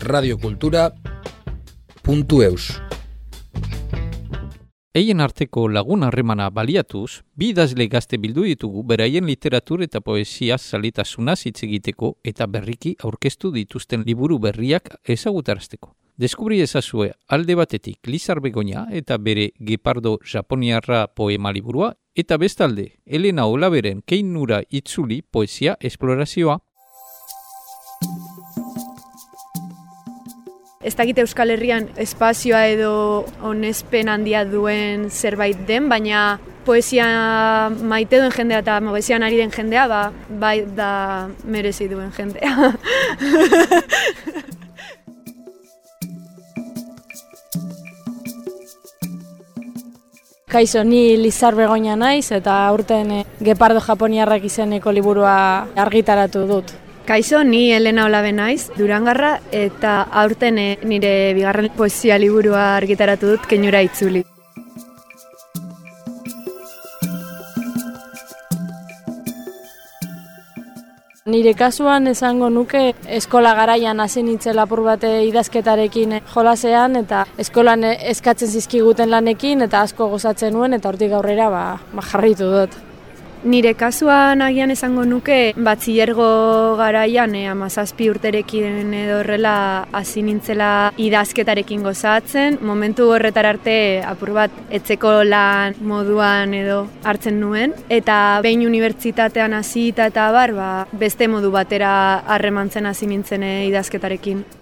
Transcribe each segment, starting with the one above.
radiokultura.eus Eien arteko lagun harremana baliatuz, bi idazle gazte bildu ditugu beraien literatur eta poesia zalitasuna hitz egiteko eta berriki aurkeztu dituzten liburu berriak ezagutarazteko. Deskubri ezazue alde batetik Lizar Begoña eta bere Gepardo Japoniarra poema liburua eta bestalde Elena Olaberen Keinura Itzuli poesia esplorazioa. Ez dakit Euskal Herrian espazioa edo onespen handia duen zerbait den, baina poesia maite duen jendea eta poesian ari den jendea, ba, bai da merezi duen jendea. Kaixo, ni Lizar Begoña naiz eta aurten eh, Gepardo Japoniarrak izeneko liburua argitaratu dut. Kaixo, ni Elena Olabe naiz, Durangarra, eta aurten eh, nire bigarren poesia liburua argitaratu dut, Keinura Itzuli. Nire kasuan esango nuke eskola garaian hasi nintzen lapur bate idazketarekin jolasean eta eskolan eskatzen zizkiguten lanekin eta asko gozatzen nuen eta hortik aurrera ba, ba jarritu dut. Nire kasuan agian esango nuke batziergo garaian e, amazazpi urterekin edo horrela hasi nintzela idazketarekin gozatzen. Momentu horretar arte apur bat etzeko lan moduan edo hartzen nuen. Eta behin unibertsitatean hasi eta bar, ba, beste modu batera harremantzen hasi nintzen e, idazketarekin.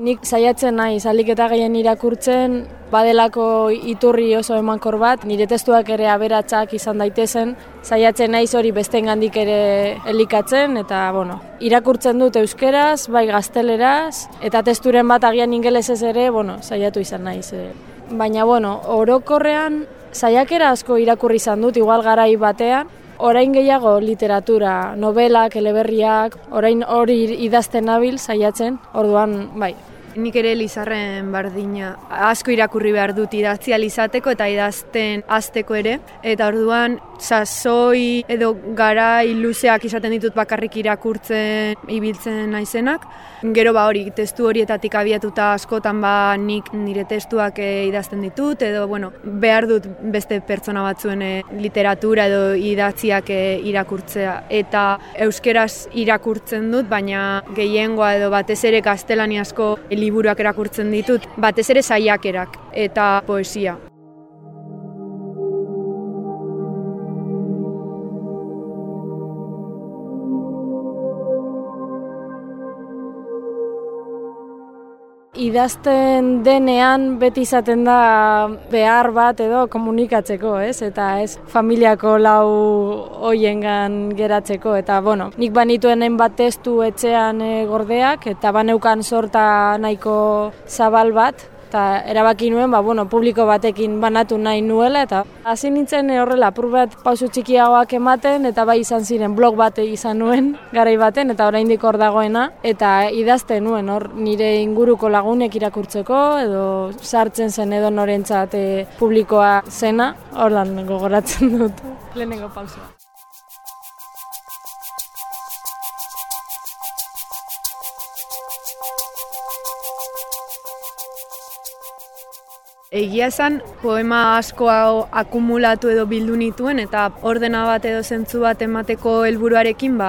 Nik saiatzen nahi, zalik eta gehien irakurtzen, badelako iturri oso emankor bat, nire testuak ere aberatsak izan daitezen, saiatzen naiz hori besten gandik ere elikatzen, eta bueno, irakurtzen dut euskeraz, bai gazteleraz, eta testuren bat agian ingelesez ere, bueno, saiatu izan naiz. E. Baina, bueno, orokorrean, saiakera asko irakurri izan dut, igual garai batean, orain gehiago literatura, novelak, eleberriak, orain hori idazten nabil saiatzen, orduan, bai, Nik ere Lizarren bardina asko irakurri behar dut idatzi izateko eta idazten azteko ere. Eta orduan sasoi edo gara luzeak izaten ditut bakarrik irakurtzen ibiltzen naizenak. Gero ba hori, testu horietatik abiatuta askotan ba nik nire testuak e, idazten ditut edo bueno, behar dut beste pertsona batzuen e, literatura edo idatziak e, irakurtzea. Eta euskeraz irakurtzen dut, baina gehiengoa edo batez ere gaztelani asko liburuak erakurtzen ditut, batez ere saiakerak eta poesia. Idazten denean beti izaten da behar bat edo komunikatzeko, ez? Eta ez familiako lau hoiengan geratzeko eta bueno, nik banituenen bat testu etxean e, gordeak eta baneukan sorta nahiko zabal bat eta erabaki nuen, ba, bueno, publiko batekin banatu nahi nuela, eta hasi nintzen horrela, apur bat pausu txikiagoak ematen, eta bai izan ziren blog bate izan nuen, garai baten, eta oraindik hor dagoena, eta idazte nuen, hor nire inguruko lagunek irakurtzeko, edo sartzen zen edo norentzat eh, publikoa zena, hor gogoratzen dut, lehenengo pausua. Egia esan, poema asko hau akumulatu edo bildu nituen eta ordena bat edo zentzu bat emateko helburuarekin ba,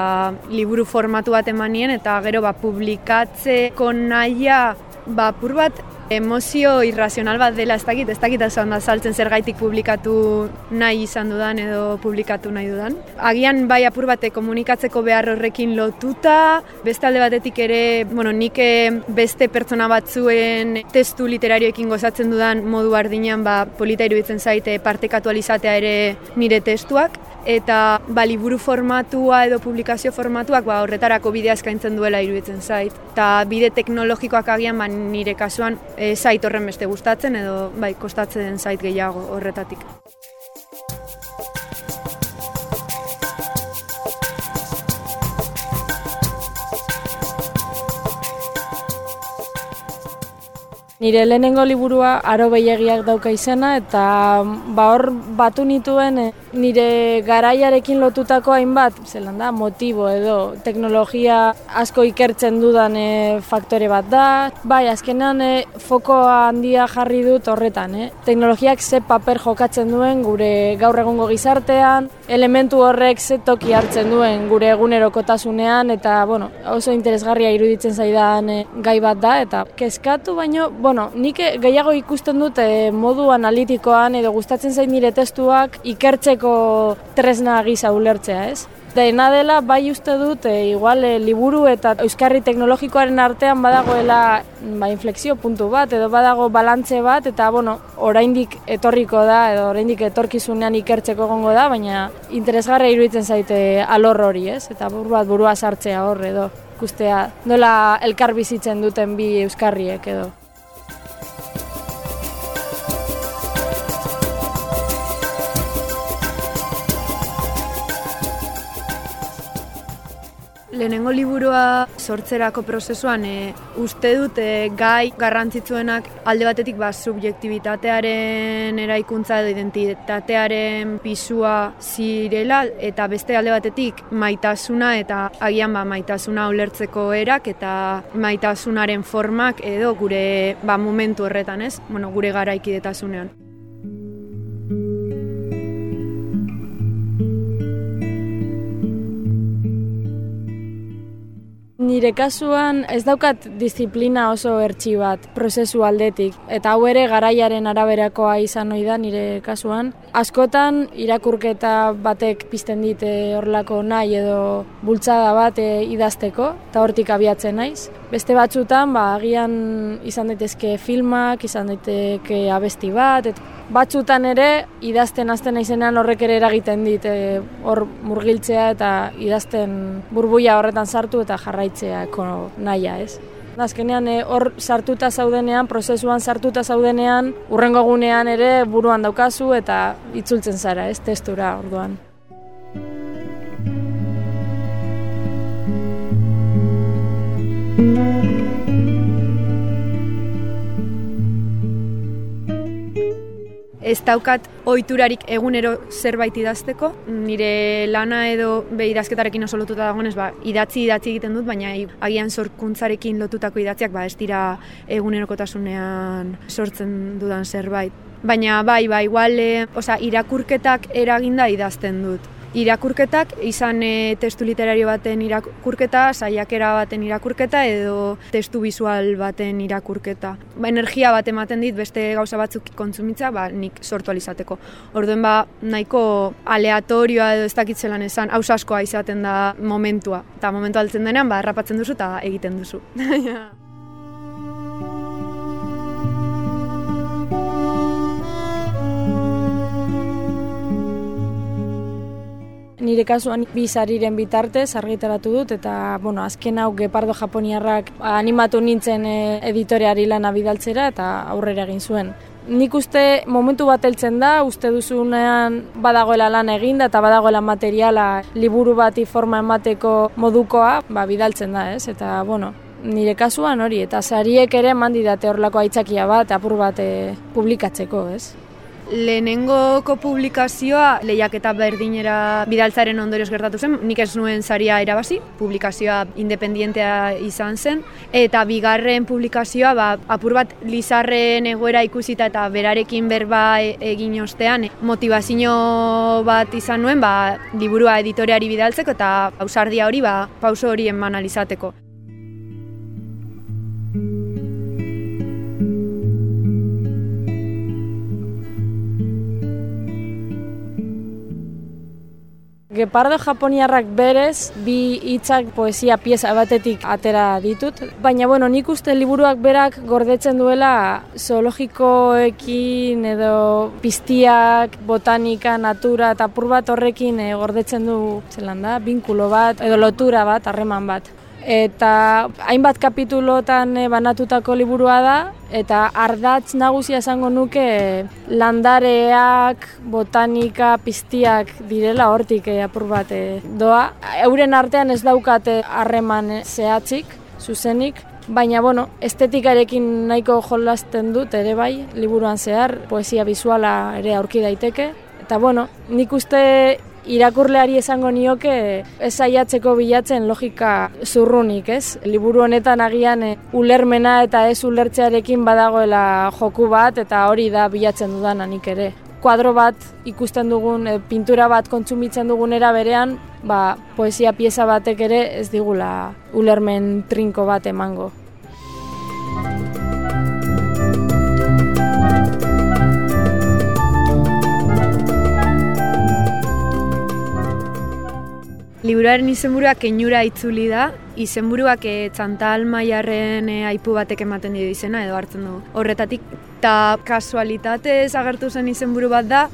liburu formatu bat emanien eta gero ba, publikatzeko nahia ba, pur bat emozio irrazional bat dela ez dakit, ez dakit esan da saltzen zer publikatu nahi izan dudan edo publikatu nahi dudan. Agian bai apur bate komunikatzeko behar horrekin lotuta, beste alde batetik ere, bueno, nik eh, beste pertsona batzuen testu literarioekin gozatzen dudan modu ardinean ba, polita iruditzen zaite partekatu alizatea ere nire testuak eta ba, liburu formatua edo publikazio formatuak ba, horretarako bidea eskaintzen duela iruditzen zait. Eta bide teknologikoak agian ba, nire kasuan e, zait horren beste gustatzen edo bai, kostatzen zait gehiago horretatik. Nire lehenengo liburua aro behiagiak dauka izena eta ba hor batu nituen eh, nire garaiarekin lotutako hainbat, zelan da, motibo edo teknologia asko ikertzen dudan e, faktore bat da. Bai, azkenean e, foko handia jarri dut horretan, eh? teknologiak ze paper jokatzen duen gure gaur egungo gizartean, elementu horrek ze toki hartzen duen gure egunerokotasunean eta bueno, oso interesgarria iruditzen zaidan gai bat da eta kezkatu baino, bueno, nik gehiago ikusten dut eh, modu analitikoan edo gustatzen zain nire testuak ikertzeko tresna gisa ulertzea, ez? Dena dela, bai uste dut, e, igual, e, liburu eta euskarri teknologikoaren artean badagoela ba, inflexio puntu bat, edo badago balantze bat, eta, bueno, oraindik etorriko da, edo oraindik etorkizunean ikertzeko gongo da, baina interesgarra iruditzen zaite alor hori, ez? Eta buru bat burua sartzea hor, edo, ikustea nola elkar bizitzen duten bi euskarriek, edo. Lehenengo liburua sortzerako prozesuan e, uste dut e, gai garrantzitsuenak alde batetik ba, subjektibitatearen eraikuntza edo identitatearen pisua zirela eta beste alde batetik maitasuna eta agian ba, maitasuna ulertzeko erak eta maitasunaren formak edo gure ba, momentu horretan ez, bueno, gure garaikidetasunean. Nire kasuan ez daukat disiplina oso ertsi bat prozesu aldetik eta hau ere garaiaren araberakoa izan ohi da nire kasuan. Askotan irakurketa batek pizten dite horlako nahi edo bultzada bat e, idazteko eta hortik abiatzen naiz. Beste batzutan ba agian izan daitezke filmak, izan daiteke abesti bat, et, batzutan ere idazten hasten naizenean horrek ere eragiten dit e, hor murgiltzea eta idazten burbuia horretan sartu eta jarraitzeako naia, ez? Azkenean eh, hor sartuta zaudenean, prozesuan sartuta zaudenean, urrengo gunean ere buruan daukazu eta itzultzen zara, ez, testura orduan. Ez daukat ohiturarik egunero zerbait idazteko. Nire lana edo be idazketarekin oso lotuta dagoenez, ba, idatzi idatzi egiten dut, baina agian sorkuntzarekin lotutako idatziak ba, ez dira egunerokotasunean sortzen dudan zerbait. Baina bai, bai, igual, e, irakurketak eraginda idazten dut irakurketak izan e, testu literario baten irakurketa, saiakera baten irakurketa edo testu visual baten irakurketa. Ba, energia bat ematen dit beste gauza batzuk kontsumitza, ba, nik sortu alizateko. Orduen ba, nahiko aleatorioa edo ez dakitzelan esan, haus askoa izaten da momentua. Eta momentu altzen denean, ba, errapatzen duzu eta egiten duzu. nire kasuan bizariren bitartez argitaratu dut eta bueno, azken hau Gepardo Japoniarrak animatu nintzen e, editoreari lana bidaltzera eta aurrera egin zuen. Nik uste momentu bat heltzen da, uste duzunean badagoela lan eginda eta badagoela materiala liburu bati forma emateko modukoa, ba, bidaltzen da, ez? Eta, bueno, nire kasuan hori, eta sariek ere mandidate horlako aitzakia bat, apur bat e, publikatzeko, ez? Lehenengoko publikazioa lehiak eta berdinera bidaltzaren ondorioz gertatu zen, nik ez nuen saria erabazi, publikazioa independientea izan zen, eta bigarren publikazioa ba, apur bat lizarren egoera ikusita eta berarekin berba e, egin ostean, motivazio bat izan nuen ba, liburua editoreari bidaltzeko eta ausardia hori ba, pauso hori eman alizateko. Gepardo Japoniarrak berez bi hitzak poesia pieza batetik atera ditut, baina bueno, nik uste liburuak berak gordetzen duela zoologikoekin edo piztiak, botanika, natura eta apur bat horrekin e, gordetzen du zelan da, binkulo bat edo lotura bat, harreman bat eta hainbat kapitulotan eh, banatutako liburua da eta ardatz nagusia esango nuke landareak, botanika, piztiak direla hortik e, apur bat eh, doa. Euren artean ez daukate harreman zehatzik, zuzenik, baina bueno, estetikarekin nahiko jolasten dut ere bai, liburuan zehar, poesia bizuala ere aurki daiteke. Eta bueno, nik uste irakurleari esango nioke ez saiatzeko bilatzen logika zurrunik, ez? Liburu honetan agian e, ulermena eta ez ulertzearekin badagoela joku bat eta hori da bilatzen dudana nik ere. Kuadro bat ikusten dugun, e, pintura bat kontsumitzen dugunera berean, ba, poesia pieza batek ere ez digula ulermen trinko bat emango. Liburuaren izenburua keinura itzuli da, izenburuak e, Txantal Maiarren e, aipu batek ematen dio izena edo hartzen du. Horretatik, eta kasualitatez agertu zen izenburu bat da,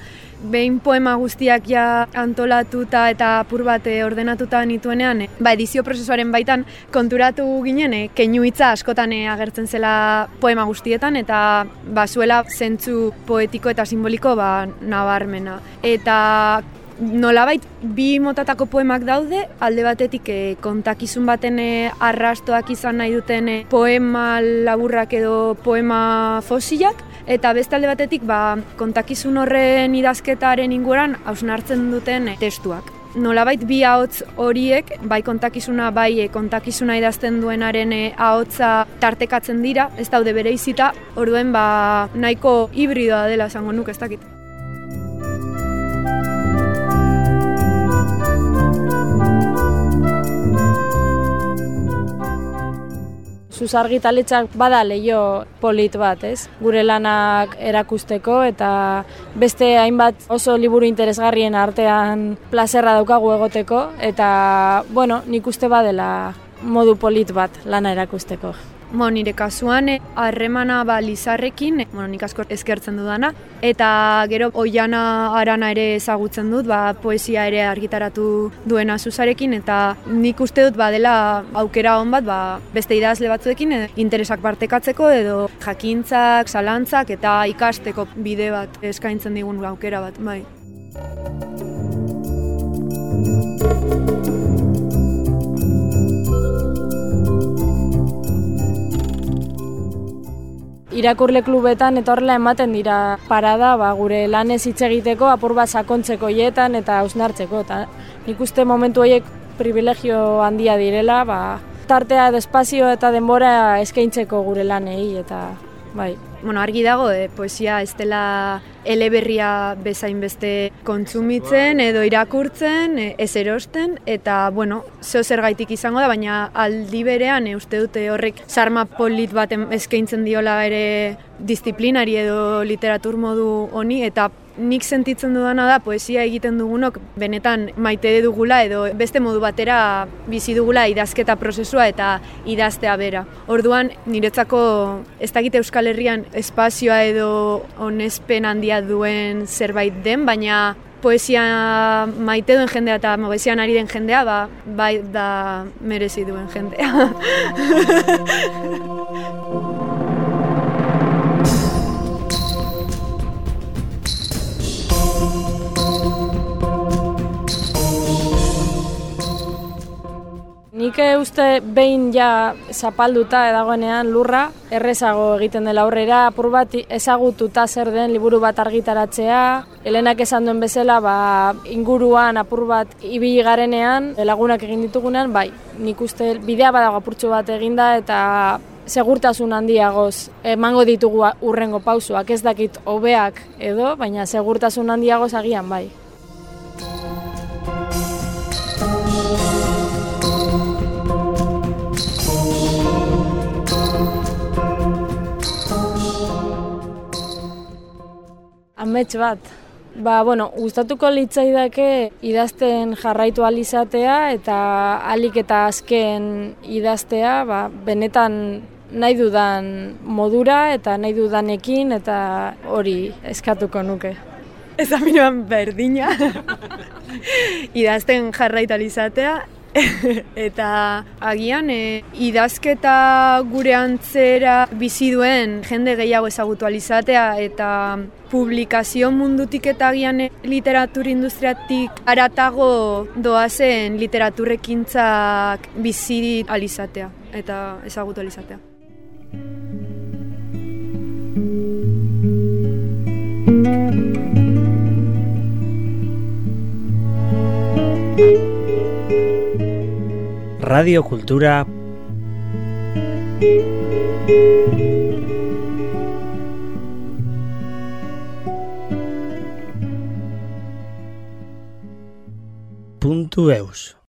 behin poema guztiak ja antolatuta eta apur bat ordenatuta nituenean, ba, edizio prozesuaren baitan konturatu ginen, e, keinu hitza askotan agertzen zela poema guztietan, eta ba, zuela zentzu poetiko eta simboliko ba, nabarmena. Eta nolabait bi motatako poemak daude, alde batetik e, kontakizun baten e, arrastoak izan nahi duten e, poema laburrak edo poema fosilak, eta beste alde batetik ba, kontakizun horren idazketaren inguran hausnartzen duten testuak. Nolabait bi ahots horiek, bai kontakizuna, bai kontakizuna idazten duenaren ahotsa tartekatzen dira, ez daude bere izita, orduen ba, nahiko hibridoa dela esango nuke ez dakit. Zuzargitaletxak bada leio polit bat, ez? Gure lanak erakusteko eta beste hainbat oso liburu interesgarrien artean plazerra daukagu egoteko eta, bueno, nik uste badela modu polit bat lana erakusteko. Mo, nire kasuan, eh, harremana ba, lizarrekin, eh, bueno, nik asko eskertzen dudana, eta gero oiana arana ere ezagutzen dut, ba, poesia ere argitaratu duena zuzarekin, eta nik uste dut badela aukera hon bat, ba, beste idazle batzuekin, eh, interesak partekatzeko, edo jakintzak, zalantzak, eta ikasteko bide bat eskaintzen digun aukera bat, bai. Irakurle klubetan eta horrela ematen dira parada ba, gure lanez hitz egiteko apur bat sakontzeko hietan eta hausnartzeko. Eta nik uste momentu horiek privilegio handia direla, ba, tartea espazio eta denbora eskaintzeko gure lanei eta bai. Bueno, argi dago, eh, poesia ez dela eleberria bezain beste kontsumitzen edo irakurtzen, eh, ez erosten, eta, bueno, zeo zer gaitik izango da, baina aldi berean, eh, uste dute horrek sarma polit bat eskaintzen diola ere disiplinari edo literatur modu honi, eta nik sentitzen dudana da poesia egiten dugunok benetan maite dugula edo beste modu batera bizi dugula idazketa prozesua eta idaztea bera. Orduan niretzako ez dakit Euskal Herrian espazioa edo onespen handia duen zerbait den, baina poesia maite duen jendea eta poesian ari den jendea, ba, bai da merezi duen jendea. behin ja zapalduta edagoenean lurra, errezago egiten dela aurrera, apur bat ezagututa zer den liburu bat argitaratzea, helenak esan duen bezala, ba, inguruan apur bat ibili garenean, lagunak egin ditugunean, bai, nik uste bidea badago apurtxo bat eginda eta segurtasun handiagoz emango ditugu urrengo pausuak, ez dakit hobeak edo, baina segurtasun handiagoz agian bai. Amets bat. Ba, bueno, gustatuko litzaidake idazten jarraitu alizatea eta alik eta azken idaztea, ba, benetan nahi dudan modura eta nahi dudanekin eta hori eskatuko nuke. Ez aminuan berdina. idazten jarraitu alizatea eta agian e, idazketa gure antzera bizi duen jende gehiago ezagutu alizatea eta publikazio mundutik eta agian literatur industriatik aratago doazen literaturrekintzak bizi alizatea eta ezagutu alizatea. Radio Cultura Puntu eus.